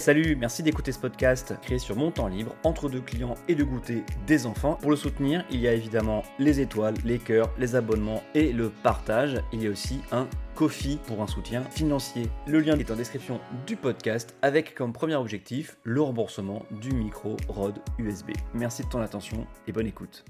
Salut, merci d'écouter ce podcast créé sur mon temps libre, entre deux clients et de goûter des enfants. Pour le soutenir, il y a évidemment les étoiles, les cœurs, les abonnements et le partage. Il y a aussi un Kofi pour un soutien financier. Le lien est en description du podcast avec comme premier objectif le remboursement du micro ROD USB. Merci de ton attention et bonne écoute.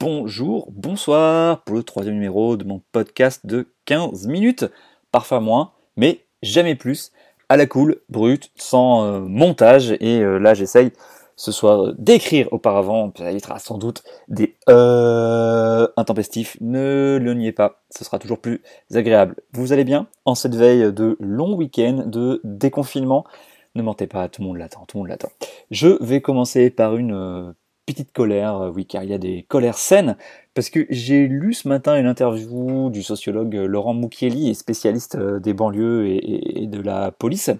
Bonjour, bonsoir pour le troisième numéro de mon podcast de 15 minutes, parfois moins, mais jamais plus à la cool, brut, sans euh, montage. Et euh, là, j'essaye ce soir d'écrire auparavant. Ça évitera sans doute des euh, intempestifs. Ne le niez pas, ce sera toujours plus agréable. Vous allez bien en cette veille de long week-end, de déconfinement? Ne mentez pas, tout le monde l'attend, tout le monde l'attend. Je vais commencer par une euh, petite colère, oui, car il y a des colères saines, parce que j'ai lu ce matin une interview du sociologue Laurent Moukieli, spécialiste euh, des banlieues et, de la police.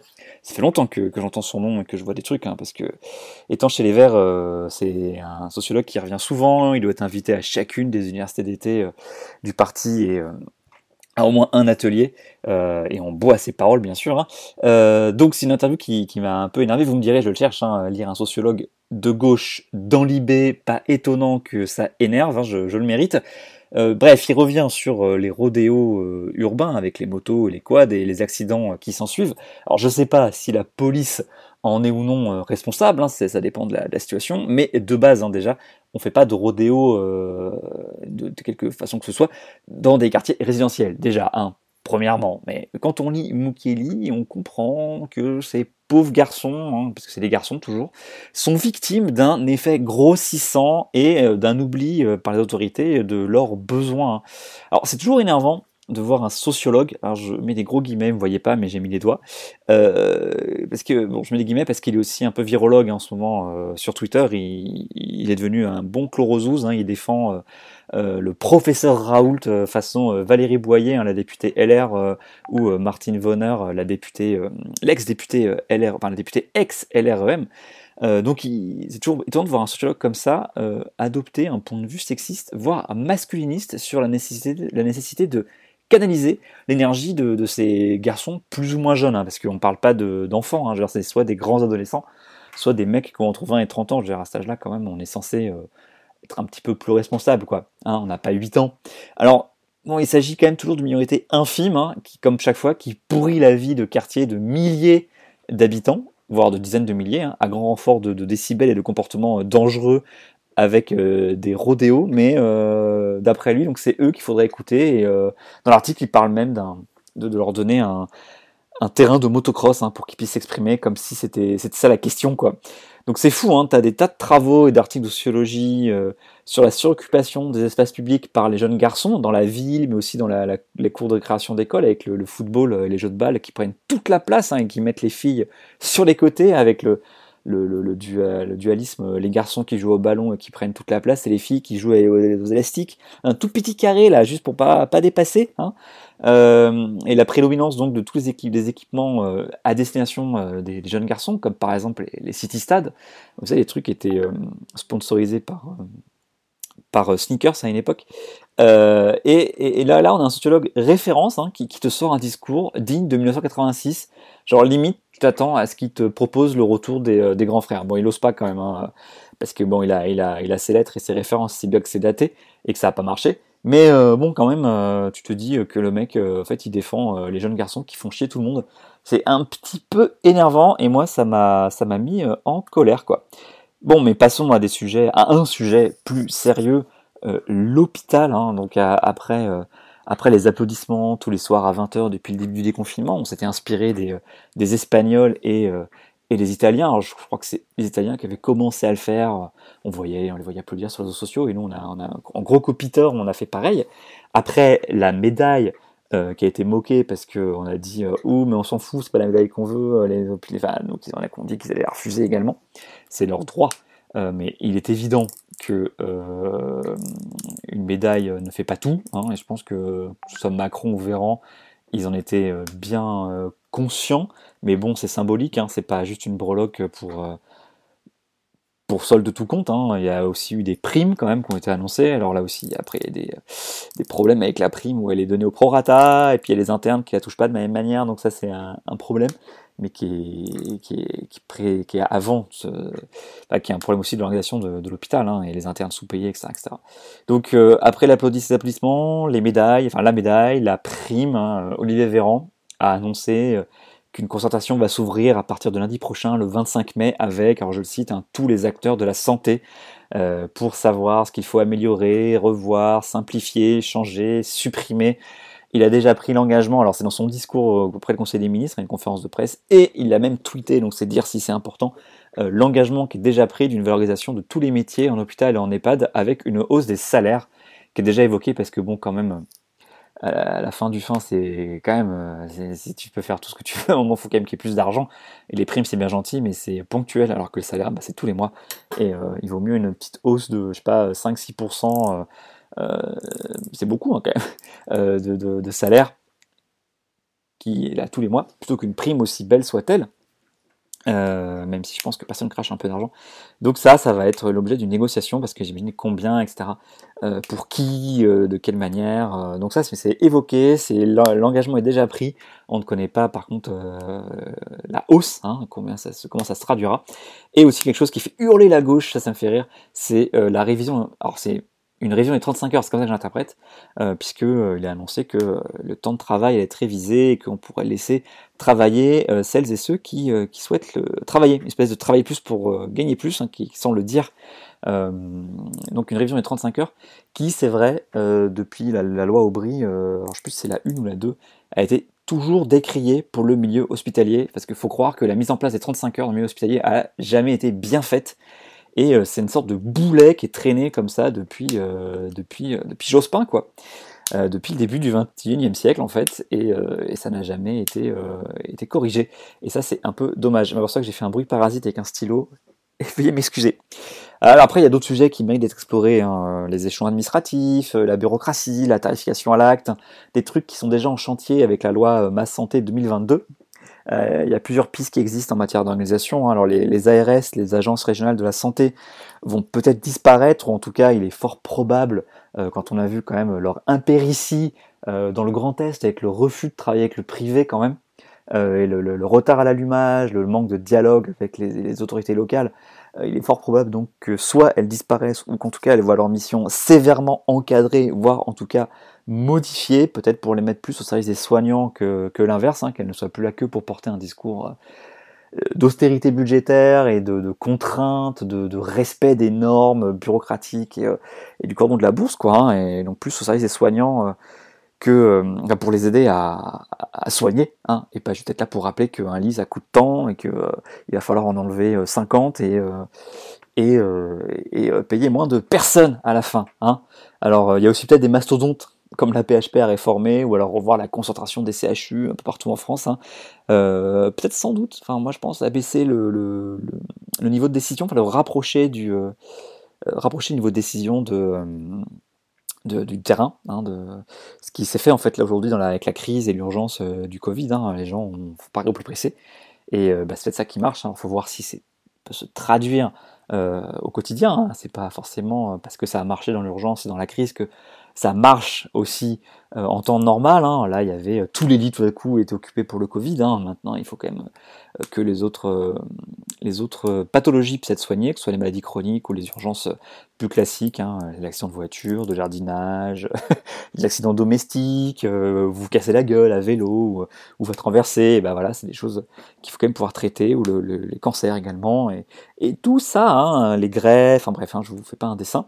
Ça fait longtemps que, j'entends son nom et que je vois des trucs, hein, parce que étant chez les Verts, euh, c'est un sociologue qui revient souvent, il doit être invité à chacune des universités d'été euh, du parti et à au moins un atelier, euh, et on boit ses paroles bien sûr. Hein. Euh, donc c'est une interview qui, m'a un peu énervé, vous me direz, je le cherche, hein, lire un sociologue de gauche dans l'IB, pas étonnant que ça énerve, hein, je, le mérite. Euh, bref, il revient sur les rodéos urbains avec les motos, les quads et les accidents qui s'en suivent. Alors je sais pas si la police en est ou non responsable, ça dépend de la, situation, mais de base déjà, on fait pas de rodéo de, de, quelque façon que ce soit dans des quartiers résidentiels. Déjà, premièrement. Mais quand on lit Mukieli, on comprend que ces pauvres garçons, hein, parce que c'est des garçons toujours, sont victimes d'un effet grossissant et euh, d'un oubli euh, par les autorités de leurs besoins. Alors c'est toujours énervant de voir un sociologue, alors je mets des gros guillemets, vous voyez pas, mais j'ai mis les doigts, euh, parce que, bon, je mets des guillemets parce qu'il est aussi un peu virologue en ce moment euh, sur Twitter, il, est devenu un bon chlorozouz, hein, il défend euh, le professeur Raoult façon Valérie Boyer, hein, la députée LR, ou Martine Vonner, la députée, l'ex-députée LR, enfin la députée ex-LREM, donc c'est toujours étonnant de voir un sociologue comme ça adopter un point de vue sexiste, voire masculiniste sur la nécessité de canaliser l'énergie de, ces garçons plus ou moins jeunes, hein, parce qu'on ne parle pas d'enfants, hein, c'est soit des grands adolescents, soit des mecs qui ont entre 20 et 30 ans, je veux dire, à cet âge-là quand même, on est censé euh, être un petit peu plus responsable, quoi. Hein, on n'a pas 8 ans. Alors, bon, il s'agit quand même toujours de minorités infimes, hein, qui, comme chaque fois, qui pourrit la vie de quartiers de milliers d'habitants, voire de dizaines de milliers, à grand renfort de, de, décibels et de comportements euh, dangereux avec euh, des rodéos, mais euh, d'après lui, donc c'est eux qu'il faudrait écouter. Euh, dans l'article, il parle même de, leur donner un, terrain de motocross hein, pour qu'ils puissent s'exprimer comme si c'était ça la question, quoi. Donc c'est fou, hein, tu as des tas de travaux et d'articles de sociologie sur la suroccupation des espaces publics par les jeunes garçons dans la ville, mais aussi dans les cours de création d'école avec le, le, football et les jeux de balle qui prennent toute la place hein, et qui mettent les filles sur les côtés avec le, le, le, le, le, dualisme, les garçons qui jouent au ballon et qui prennent toute la place, et les filles qui jouent aux, élastiques. Un tout petit carré là, juste pour pas pas dépasser. Hein. Euh, et la prédominance donc de tous les équipes, des équipements euh, à destination euh, des, jeunes garçons, comme par exemple les, city stades. Vous savez, les trucs étaient euh, sponsorisés par euh, par sneakers à une époque. Euh, et, là, on a un sociologue référence hein, qui, te sort un discours digne de 1986. Genre limite, tu t'attends à ce qu'il te propose le retour des, euh, grands frères. Bon, il ose pas quand même, hein, parce que bon, il a, ses lettres et ses références, c'est bien que c'est daté et que ça a pas marché. Mais euh, bon, quand même, euh, tu te dis que le mec, euh, en fait, il défend les jeunes garçons qui font chier tout le monde. C'est un petit peu énervant et moi, ça m'a mis en colère, quoi. Bon, mais passons à des sujets, à un sujet plus sérieux, l'hôpital. Hein, donc à, après, après les applaudissements tous les soirs à 20h depuis le début du déconfinement, on s'était inspiré des, des Espagnols et et les Italiens, alors je crois que c'est les Italiens qui avaient commencé à le faire, on voyait, on les voyait applaudir sur les réseaux sociaux, et nous on a en gros copiteur, on a fait pareil. Après la médaille euh, qui a été moquée parce qu'on a dit euh, mais on s'en fout, c'est pas la médaille qu'on veut, euh, les, les enfin, donc ils ont dit qu'ils allaient la refuser également, c'est leur droit. Euh, mais il est évident que une médaille ne fait pas tout, hein, et je pense que que ce soit Macron ou Véran, ils en étaient bien conscients. Mais bon, c'est symbolique, hein, c'est pas juste une breloque pour, pour solde de tout compte. Hein. Il y a aussi eu des primes quand même qui ont été annoncées. Alors là aussi, après, il y a des, des problèmes avec la prime où elle est donnée au prorata, et puis il y a les internes qui la touchent pas de la même manière, donc ça c'est un, problème, mais qui est, qui est, qui est avant, qui est un problème aussi de l'organisation de, l'hôpital, hein, et les internes sous-payés, etc., etc. Donc euh, après l'applaudissement, les médailles, enfin la médaille, la prime, hein, Olivier Véran a annoncé euh, qu'une concertation va s'ouvrir à partir de lundi prochain, le 25 mai, avec, alors je le cite, hein, tous les acteurs de la santé euh, pour savoir ce qu'il faut améliorer, revoir, simplifier, changer, supprimer. Il a déjà pris l'engagement, alors c'est dans son discours auprès du Conseil des ministres, à une conférence de presse, et il a même tweeté, donc c'est dire si c'est important, euh, l'engagement qui est déjà pris d'une valorisation de tous les métiers en hôpital et en EHPAD avec une hausse des salaires qui est déjà évoquée parce que bon quand même à la fin du fin, c'est quand même, euh, si tu peux faire tout ce que tu veux, il faut quand même qu'il y ait plus d'argent. Et les primes, c'est bien gentil, mais c'est ponctuel, alors que le salaire, bah, c'est tous les mois. Et euh, il vaut mieux une petite hausse de, je sais pas, 5-6%, euh, c'est beaucoup hein, quand même, de, salaire qui est là tous les mois, plutôt qu'une prime aussi belle soit-elle. Euh, même si je pense que personne crache un peu d'argent. Donc ça, ça va être l'objet d'une négociation parce que j'imagine combien, etc. Euh, pour qui, euh, de quelle manière. donc ça, c'est évoqué, c'est l'engagement est déjà pris. On ne connaît pas, par contre, la hausse, hein, combien ça, comment ça se traduira. Et aussi quelque chose qui fait hurler la gauche, ça, ça me fait rire, c'est la révision. Alors c'est une révision des 35 heures, c'est comme ça que j'interprète, euh, puisqu'il euh, a annoncé que euh, le temps de travail allait être révisé et qu'on pourrait laisser travailler celles et ceux qui, souhaitent travailler, une espèce de travailler plus pour gagner plus, hein, le dire. donc une révision des 35 heures, qui c'est vrai, depuis la, loi Aubry, alors je sais plus si c'est la 1 ou la 2, a été toujours décriée pour le milieu hospitalier, parce qu'il faut croire que la mise en place des 35 heures dans le milieu hospitalier a jamais été bien faite et euh, c'est une sorte de boulet qui est traîné comme ça depuis, euh, depuis, euh, depuis Jospin, quoi. depuis le début du 21e siècle en fait, et, ça n'a jamais été, été corrigé. Et ça c'est un peu dommage. Pour ça que j'ai fait un bruit parasite avec un stylo, veuillez m'excuser. Alors après, il y a d'autres sujets qui méritent d'être explorés, hein. les échelons administratifs, la bureaucratie, la tarification à l'acte, des trucs qui sont déjà en chantier avec la loi Masse Santé 2022, euh, il y a plusieurs pistes qui existent en matière d'organisation. Hein. Alors les, ARS, les agences régionales de la santé, vont peut-être disparaître, ou en tout cas il est fort probable, euh, quand on a vu quand même leur impéritie euh, dans le Grand Est, avec le refus de travailler avec le privé quand même, et le, retard à l'allumage, le manque de dialogue avec les, autorités locales, il est fort probable donc que soit elles disparaissent, ou qu'en tout cas elles voient leur mission sévèrement encadrée, voire en tout cas modifier, peut-être pour les mettre plus au service des soignants que, l'inverse, hein, qu'elles ne soient plus là que pour porter un discours euh, d'austérité budgétaire et de, de contraintes, de, respect des normes bureaucratiques et, euh, et, du cordon de la bourse, quoi, hein, et non plus au service des soignants euh, que pour les aider à, soigner, hein, et pas juste être là pour rappeler qu'un lit ça coûte tant et qu'il il va falloir en enlever 50 et, et, et payer moins de personnes à la fin. Hein. Alors il y a aussi peut-être des mastodontes comme la PHP a réformé, ou alors revoir la concentration des CHU un peu partout en France. Hein. Euh, peut-être sans doute, enfin moi je pense abaisser le, le, niveau de décision, enfin le rapprocher du euh, rapprocher le niveau de décision de, euh, du terrain, hein, de ce qui s'est fait en fait là aujourd'hui avec la crise et l'urgence du Covid. Hein, les gens ont pareil au plus pressé, et bah, c'est peut-être ça qui marche. Il hein. faut voir si c'est peut se traduire au quotidien. C'est pas forcément parce que ça a marché dans l'urgence et dans la crise que ça marche aussi euh, en temps normal. Hein. Là, il y avait euh, tous les lits tout à coup étaient occupés pour le Covid. Hein. Maintenant, il faut quand même euh, que les autres, les autres pathologies puissent être soignées, que ce soit les maladies chroniques ou les urgences plus classiques, hein, les accidents de voiture, de jardinage, les accidents domestiques, vous vous cassez la gueule à vélo ou, ou votre renversé. ben voilà, c'est des choses qu'il faut quand même pouvoir traiter, ou le, les cancers également, et, et tout ça, hein, les greffes. Enfin bref, hein, je vous fais pas un dessin.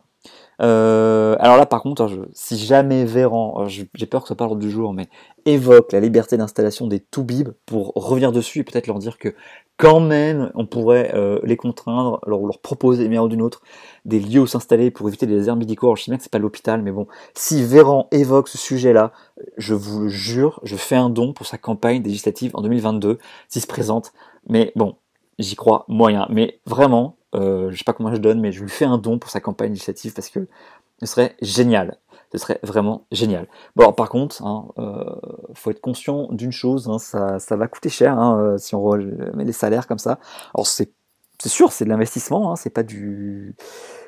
Euh, alors là, par contre, si jamais Véran, j'ai peur que pas l'ordre du jour, mais évoque la liberté d'installation des Toubib pour revenir dessus et peut-être leur dire que quand même, on pourrait euh, les contraindre, leur, proposer, mais d'une autre, des lieux où s'installer pour éviter les déserts médicaux. Alors, je sais bien que c'est pas l'hôpital, mais bon, si Véran évoque ce sujet-là, je vous le jure, je fais un don pour sa campagne législative en 2022, s'il se présente. Mais bon, j'y crois moyen. Mais vraiment, euh, je sais pas comment je donne, mais je lui fais un don pour sa campagne législative parce que ce serait génial. Ce serait vraiment génial. Bon, alors, par contre, hein, euh, faut être conscient d'une chose, hein, ça, va coûter cher hein, euh, si on met les salaires comme ça. Alors c'est sûr, c'est de l'investissement, c'est pas du,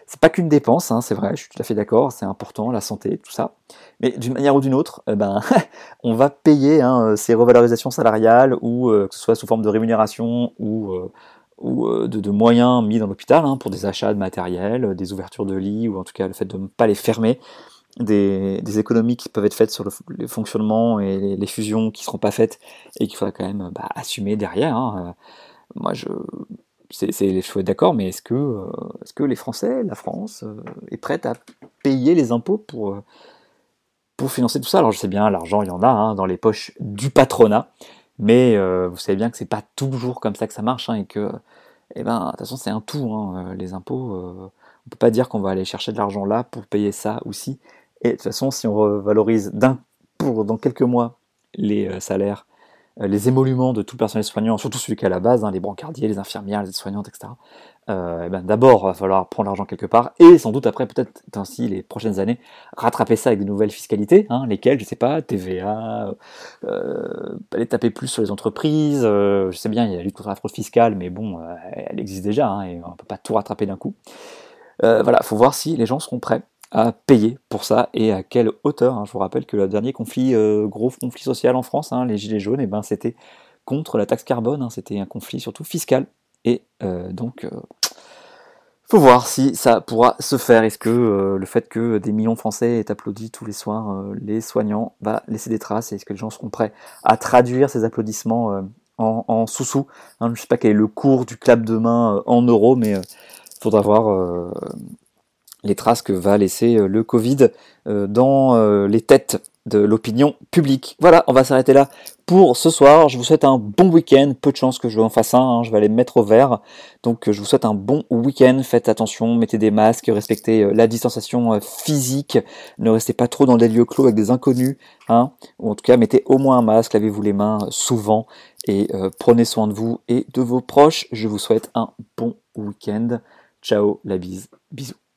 c'est pas qu'une dépense, c'est vrai, je suis tout à fait d'accord, c'est important, la santé, tout ça. Mais d'une manière ou d'une autre, eh ben, on va payer ces revalorisations salariales, ou euh, que ce soit sous forme de rémunération ou, euh, euh, de, moyens mis dans l'hôpital pour des achats de matériel, des ouvertures de lits, ou en tout cas le fait de ne pas les fermer. Des, économies qui peuvent être faites sur le, fonctionnement et les, fusions qui ne seront pas faites et qu'il faudra quand même bah, assumer derrière. Moi, je, c'est, je suis d'accord, mais est-ce que, euh, est-ce que les Français, la France, euh, est prête à payer les impôts pour, euh, pour financer tout ça? Alors je sais bien, l'argent, il y en a hein, dans les poches du patronat, mais vous savez bien que c'est pas toujours comme ça que ça marche, hein, et que, eh ben, de toute façon, c'est un tout, hein, les impôts. on peut pas dire qu'on va aller chercher de l'argent là pour payer ça aussi. Et de toute façon, si on revalorise dans quelques mois les salaires euh, les émoluments de tout le personnel soignant, surtout celui qui est à la base, hein, les brancardiers, les infirmières, les soignantes etc. Euh, eh ben D'abord, il va falloir prendre l'argent quelque part, et sans doute après, peut-être ainsi les prochaines années, rattraper ça avec de nouvelles fiscalités, hein, lesquelles, je sais pas, TVA, euh, aller taper plus sur les entreprises, euh, je sais bien, il y a la lutte contre la fraude fiscale, mais bon, euh, elle existe déjà, hein, et on peut pas tout rattraper d'un coup. voilà, faut voir si les gens seront prêts à payer pour ça et à quelle hauteur. Hein. Je vous rappelle que le dernier conflit, euh, gros conflit social en France, hein, les Gilets jaunes, eh ben, c'était contre la taxe carbone, hein. c'était un conflit surtout fiscal. Et euh, donc, euh, faut voir si ça pourra se faire. Est-ce que le fait que des millions Français aient applaudi tous les soirs les soignants va laisser des traces? Est-ce que les gens seront prêts à traduire ces applaudissements en, sous-sous Je ne sais pas quel est le cours du clap de main en euros, mais il faudra voir les traces que va laisser euh, le Covid euh, dans euh, les têtes de l'opinion publique. Voilà, on va s'arrêter là pour ce soir. Je vous souhaite un bon week-end. Peu de chance que je en fasse un. Hein. Je vais aller me mettre au vert. Donc je vous souhaite un bon week-end. Faites attention, mettez des masques, respectez la distanciation physique. Ne restez pas trop dans des lieux clos avec des inconnus. Hein. Ou en tout cas, mettez au moins un masque. Lavez-vous les mains souvent et prenez soin de vous et de vos proches. Je vous souhaite un bon week-end. Ciao, la bise. Bisous.